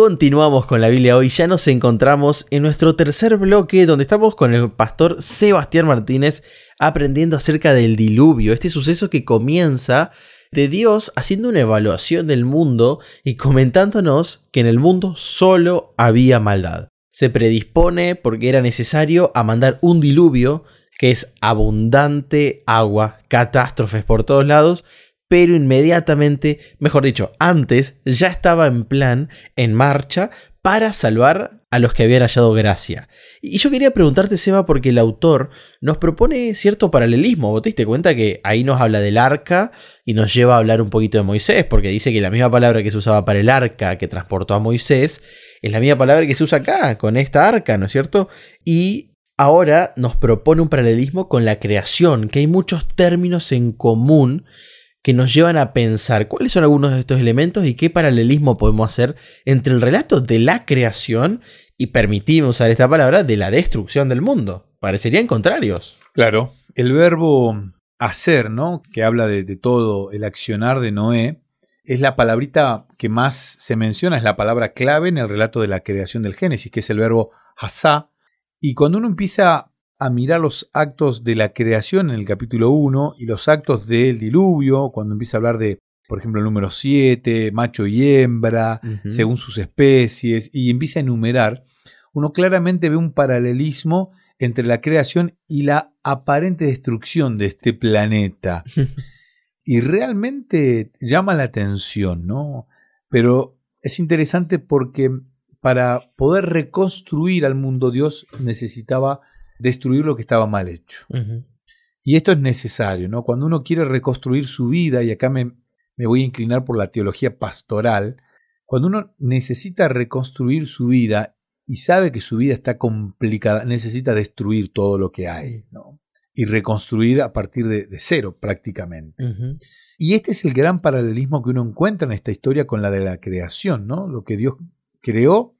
continuamos con la Biblia hoy. Ya nos encontramos en nuestro tercer bloque donde estamos con el pastor Sebastián Martínez aprendiendo acerca del diluvio, este suceso que comienza de Dios haciendo una evaluación del mundo y comentándonos que en el mundo solo había maldad. Se predispone porque era necesario a mandar un diluvio que es abundante agua, catástrofes por todos lados, pero inmediatamente, mejor dicho, antes ya estaba en plan, en marcha, para salvar a los que habían hallado gracia. Y yo quería preguntarte, Seba, porque el autor nos propone cierto paralelismo. ¿Vos te diste cuenta que ahí nos habla del arca y nos lleva a hablar un poquito de Moisés? Porque dice que la misma palabra que se usaba para el arca que transportó a Moisés es la misma palabra que se usa acá, con esta arca, ¿no es cierto? Y ahora nos propone un paralelismo con la creación, que hay muchos términos en común que nos llevan a pensar cuáles son algunos de estos elementos y qué paralelismo podemos hacer entre el relato de la creación y, permitimos usar esta palabra, de la destrucción del mundo. Parecerían contrarios. Claro, el verbo hacer, ¿no? Que habla de, todo el accionar de Noé, es la palabrita que más se menciona, es la palabra clave en el relato de la creación del Génesis, que es el verbo hasá. Y cuando uno empieza a mirar los actos de la creación en el capítulo 1 y los actos del diluvio, cuando empieza a hablar de, por ejemplo, el número 7, macho y hembra, según sus especies, y empieza a enumerar, uno claramente ve un paralelismo entre la creación y la aparente destrucción de este planeta. y realmente llama la atención, ¿no? Pero es interesante porque para poder reconstruir al mundo Dios necesitaba destruir lo que estaba mal hecho. Y esto es necesario, ¿no? Cuando uno quiere reconstruir su vida, y acá me, me voy a inclinar por la teología pastoral, cuando uno necesita reconstruir su vida y sabe que su vida está complicada, necesita destruir todo lo que hay, ¿no? Y reconstruir a partir de, cero prácticamente. Y este es el gran paralelismo que uno encuentra en esta historia con la de la creación, ¿no? Lo que Dios creó,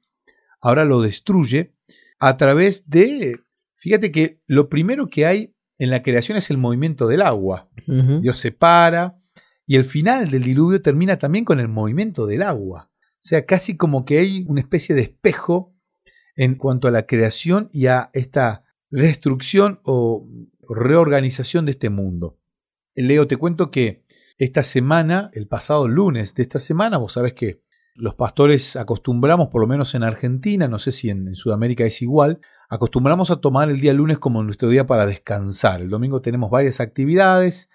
ahora lo destruye a través de Fíjate que lo primero que hay en la creación es el movimiento del agua. Dios se para y el final del diluvio termina también con el movimiento del agua. O sea, casi como que hay una especie de espejo en cuanto a la creación y a esta destrucción o reorganización de este mundo. Leo, te cuento que esta semana, el pasado lunes de esta semana, vos sabés que los pastores acostumbramos, por lo menos en Argentina, no sé si en, Sudamérica es igual, acostumbramos a tomar el día lunes como nuestro día para descansar. El domingo tenemos varias actividades,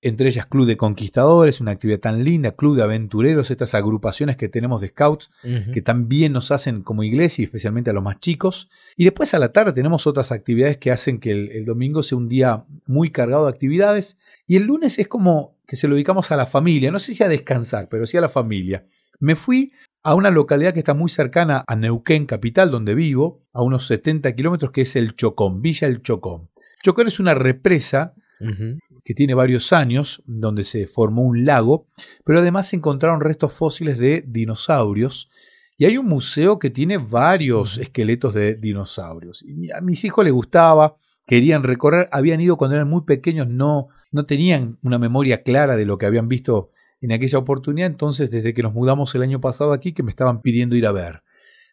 entre ellas Club de Conquistadores, una actividad tan linda, Club de Aventureros, estas agrupaciones que tenemos de scouts que también nos hacen como iglesia, especialmente a los más chicos. Y después a la tarde tenemos otras actividades que hacen que el, el domingo sea un día muy cargado de actividades. Y el lunes es como que se lo dedicamos a la familia, no sé si a descansar, pero sí a la familia. Me fui a una localidad que está muy cercana a Neuquén, capital, donde vivo, a unos 70 kilómetros, que es el Chocón, Villa El Chocón. Chocón es una represa que tiene varios años, donde se formó un lago, pero además se encontraron restos fósiles de dinosaurios. Y hay un museo que tiene varios esqueletos de dinosaurios. Y a mis hijos les gustaba, querían recorrer, habían ido cuando eran muy pequeños, no, no tenían una memoria clara de lo que habían visto en aquella oportunidad, entonces desde que nos mudamos el año pasado aquí, que me estaban pidiendo ir a ver.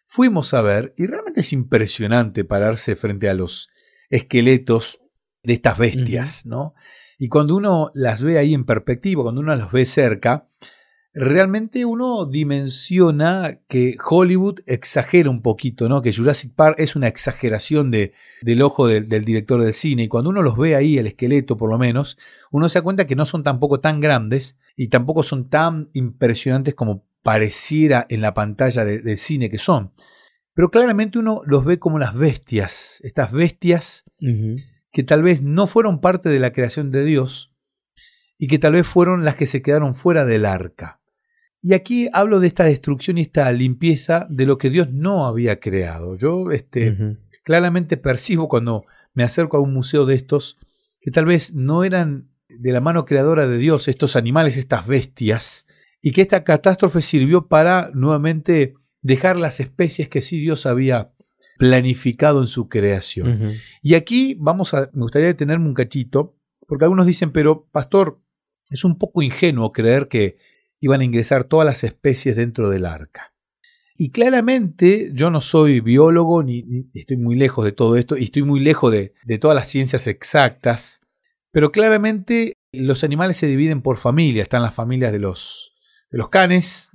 Fuimos a ver y realmente es impresionante pararse frente a los esqueletos de estas bestias, ¿no? Y cuando uno las ve ahí en perspectiva, cuando uno las ve cerca, realmente uno dimensiona que Hollywood exagera un poquito, ¿no? Que Jurassic Park es una exageración de, del ojo del director del cine. Y cuando uno los ve ahí, el esqueleto por lo menos, uno se da cuenta que no son tampoco tan grandes y tampoco son tan impresionantes como pareciera en la pantalla del cine que son. Pero claramente uno los ve como las bestias, estas bestias que tal vez no fueron parte de la creación de Dios y que tal vez fueron las que se quedaron fuera del arca. Y aquí hablo de esta destrucción y esta limpieza de lo que Dios no había creado. Yo este, claramente percibo cuando me acerco a un museo de estos que tal vez no eran de la mano creadora de Dios estos animales, estas bestias, y que esta catástrofe sirvió para nuevamente dejar las especies que sí Dios había planificado en su creación. Y aquí vamos a, me gustaría detenerme un cachito, porque algunos dicen, pero pastor, es un poco ingenuo creer que iban a ingresar todas las especies dentro del arca. Y claramente yo no soy biólogo, ni, estoy muy lejos de todo esto, y estoy muy lejos de, todas las ciencias exactas, pero claramente los animales se dividen por familias. Están las familias de los, de los canes,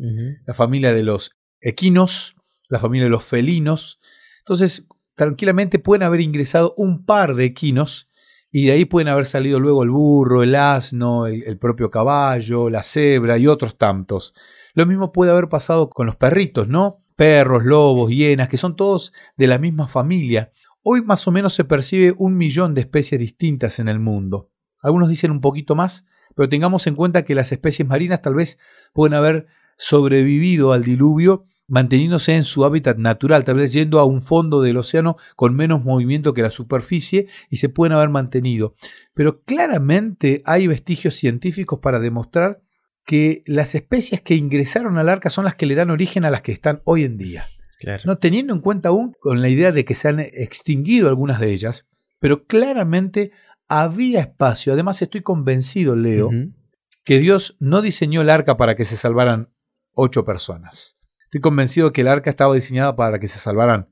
la familia de los equinos, la familia de los felinos. Entonces, tranquilamente pueden haber ingresado un par de equinos y de ahí pueden haber salido luego el burro, el asno, el, propio caballo, la cebra y otros tantos. Lo mismo puede haber pasado con los perritos, ¿no? Perros, lobos, hienas, que son todos de la misma familia. Hoy más o menos se percibe un millón de especies distintas en el mundo. Algunos dicen un poquito más, pero tengamos en cuenta que las especies marinas tal vez pueden haber sobrevivido al diluvio manteniéndose en su hábitat natural, tal vez yendo a un fondo del océano con menos movimiento que la superficie y se pueden haber mantenido. Pero claramente hay vestigios científicos para demostrar que las especies que ingresaron al arca son las que le dan origen a las que están hoy en día. No teniendo en cuenta aún con la idea de que se han extinguido algunas de ellas, pero claramente había espacio. Además estoy convencido, Leo, que Dios no diseñó el arca para que se salvaran ocho personas. Estoy convencido que el arca estaba diseñada para que se salvaran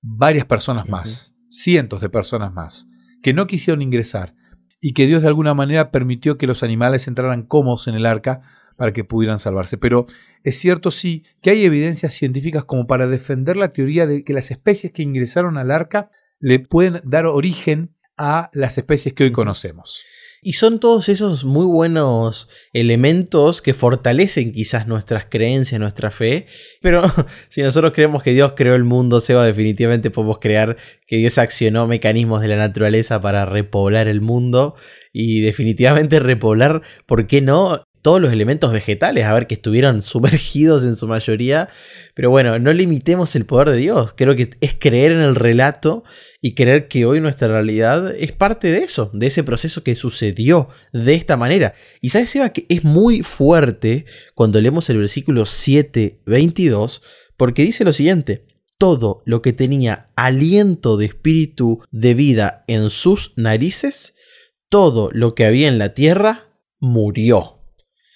varias personas más, cientos de personas más, que no quisieron ingresar y que Dios de alguna manera permitió que los animales entraran cómodos en el arca para que pudieran salvarse. Pero es cierto sí que hay evidencias científicas como para defender la teoría de que las especies que ingresaron al arca le pueden dar origen a las especies que hoy conocemos. Y son todos esos muy buenos elementos que fortalecen quizás nuestras creencias, nuestra fe. Pero si nosotros creemos que Dios creó el mundo, Seba, definitivamente podemos crear que Dios accionó mecanismos de la naturaleza para repoblar el mundo. Y definitivamente repoblar, ¿por qué no? Todos los elementos vegetales, a ver que estuvieron sumergidos en su mayoría. Pero bueno, no limitemos el poder de Dios. Creo que es creer en el relato y creer que hoy nuestra realidad es parte de eso, de ese proceso que sucedió de esta manera. Y sabes, Seba, que es muy fuerte cuando leemos el versículo 7, 22, porque dice lo siguiente. Todo lo que tenía aliento de espíritu de vida en sus narices, todo lo que había en la tierra, murió.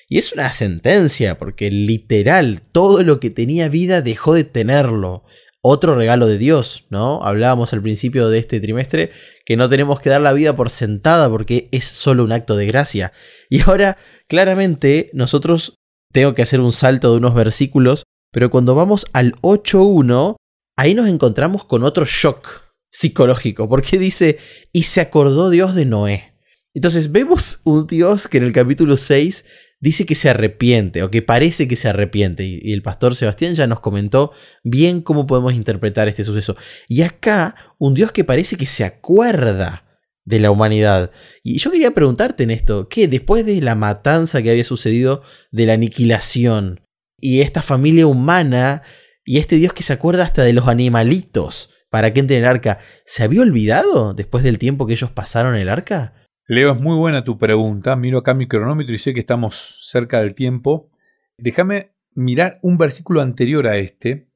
Y es una sentencia, porque literal, todo lo que tenía vida dejó de tenerlo. Otro regalo de Dios, ¿no? Hablábamos al principio de este trimestre que no tenemos que dar la vida por sentada porque es solo un acto de gracia. Y ahora, claramente, nosotros tengo que hacer un salto de unos versículos, pero cuando vamos al 8.1, ahí nos encontramos con otro shock psicológico, porque dice, y se acordó Dios de Noé. Entonces vemos un Dios que en el capítulo 6 dice que se arrepiente o que parece que se arrepiente. Y, el pastor Sebastián ya nos comentó bien cómo podemos interpretar este suceso. Y acá un Dios que parece que se acuerda de la humanidad. Y yo quería preguntarte en esto, ¿qué después de la matanza que había sucedido, de la aniquilación, y esta familia humana, y este Dios que se acuerda hasta de los animalitos, para que entren en el arca, ¿se había olvidado después del tiempo que ellos pasaron en el arca? Leo, es muy buena tu pregunta. Miro acá mi cronómetro y sé que estamos cerca del tiempo. Déjame mirar un versículo anterior a este,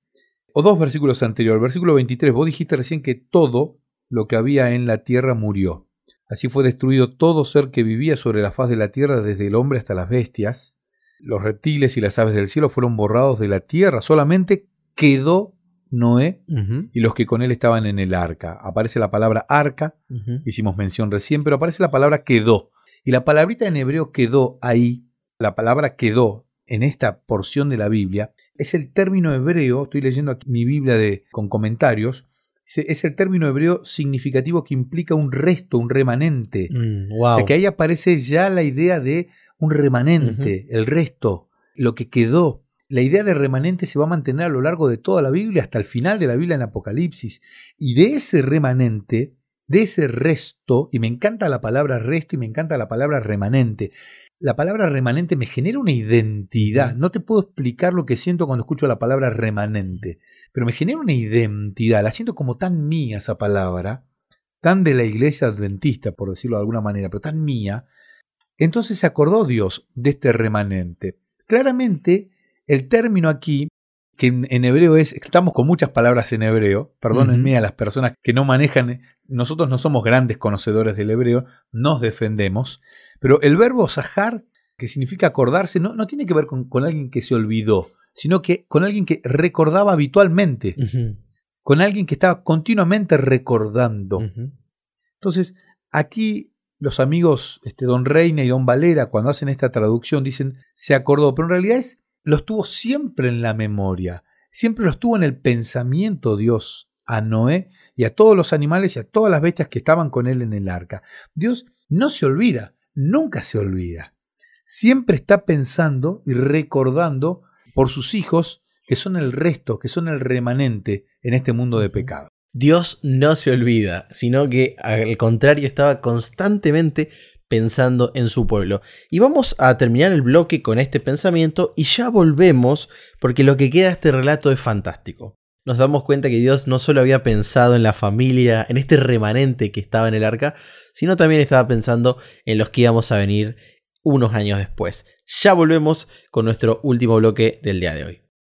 o dos versículos anteriores. Versículo 23, vos dijiste recién que todo lo que había en la tierra murió. Así fue destruido todo ser que vivía sobre la faz de la tierra, desde el hombre hasta las bestias. Los reptiles y las aves del cielo fueron borrados de la tierra. Solamente quedó Noé y los que con él estaban en el arca. Aparece la palabra arca, hicimos mención recién, pero aparece la palabra quedó. Y la palabrita en hebreo quedó ahí, la palabra quedó en esta porción de la Biblia, es el término hebreo, estoy leyendo aquí mi Biblia de, con comentarios, es el término hebreo significativo que implica un resto, un remanente. Mm, o sea que ahí aparece ya la idea de un remanente, el resto, lo que quedó la idea de remanente se va a mantener a lo largo de toda la Biblia, hasta el final de la Biblia en Apocalipsis. Y de ese remanente, de ese resto, y me encanta la palabra resto y me encanta la palabra remanente, la palabra remanente me genera una identidad. No te puedo explicar lo que siento cuando escucho la palabra remanente, pero me genera una identidad. La siento como tan mía esa palabra, tan de la iglesia adventista, por decirlo de alguna manera, pero tan mía. Entonces se acordó Dios de este remanente. Claramente el término aquí, que en, hebreo es, estamos con muchas palabras en hebreo, perdónenme a las personas que no manejan, nosotros no somos grandes conocedores del hebreo, nos defendemos, pero el verbo sahar, que significa acordarse, no, no tiene que ver con, alguien que se olvidó, sino que con alguien que recordaba habitualmente, con alguien que estaba continuamente recordando. Entonces, aquí los amigos este, Don Reina y Don Valera, cuando hacen esta traducción, dicen se acordó, pero en realidad es, lo estuvo siempre en la memoria, siempre lo estuvo en el pensamiento Dios a Noé y a todos los animales y a todas las bestias que estaban con él en el arca. Dios no se olvida, nunca se olvida. Siempre está pensando y recordando por sus hijos que son el resto, que son el remanente en este mundo de pecado. Dios no se olvida, sino que al contrario estaba constantemente pensando en su pueblo. Y vamos a terminar el bloque con este pensamiento y ya volvemos porque lo que queda de este relato es fantástico nos damos cuenta que Dios no solo había pensado en la familia, en este remanente que estaba en el arca, sino también estaba pensando en los que íbamos a venir unos años después. Ya volvemos con nuestro último bloque del día de hoy.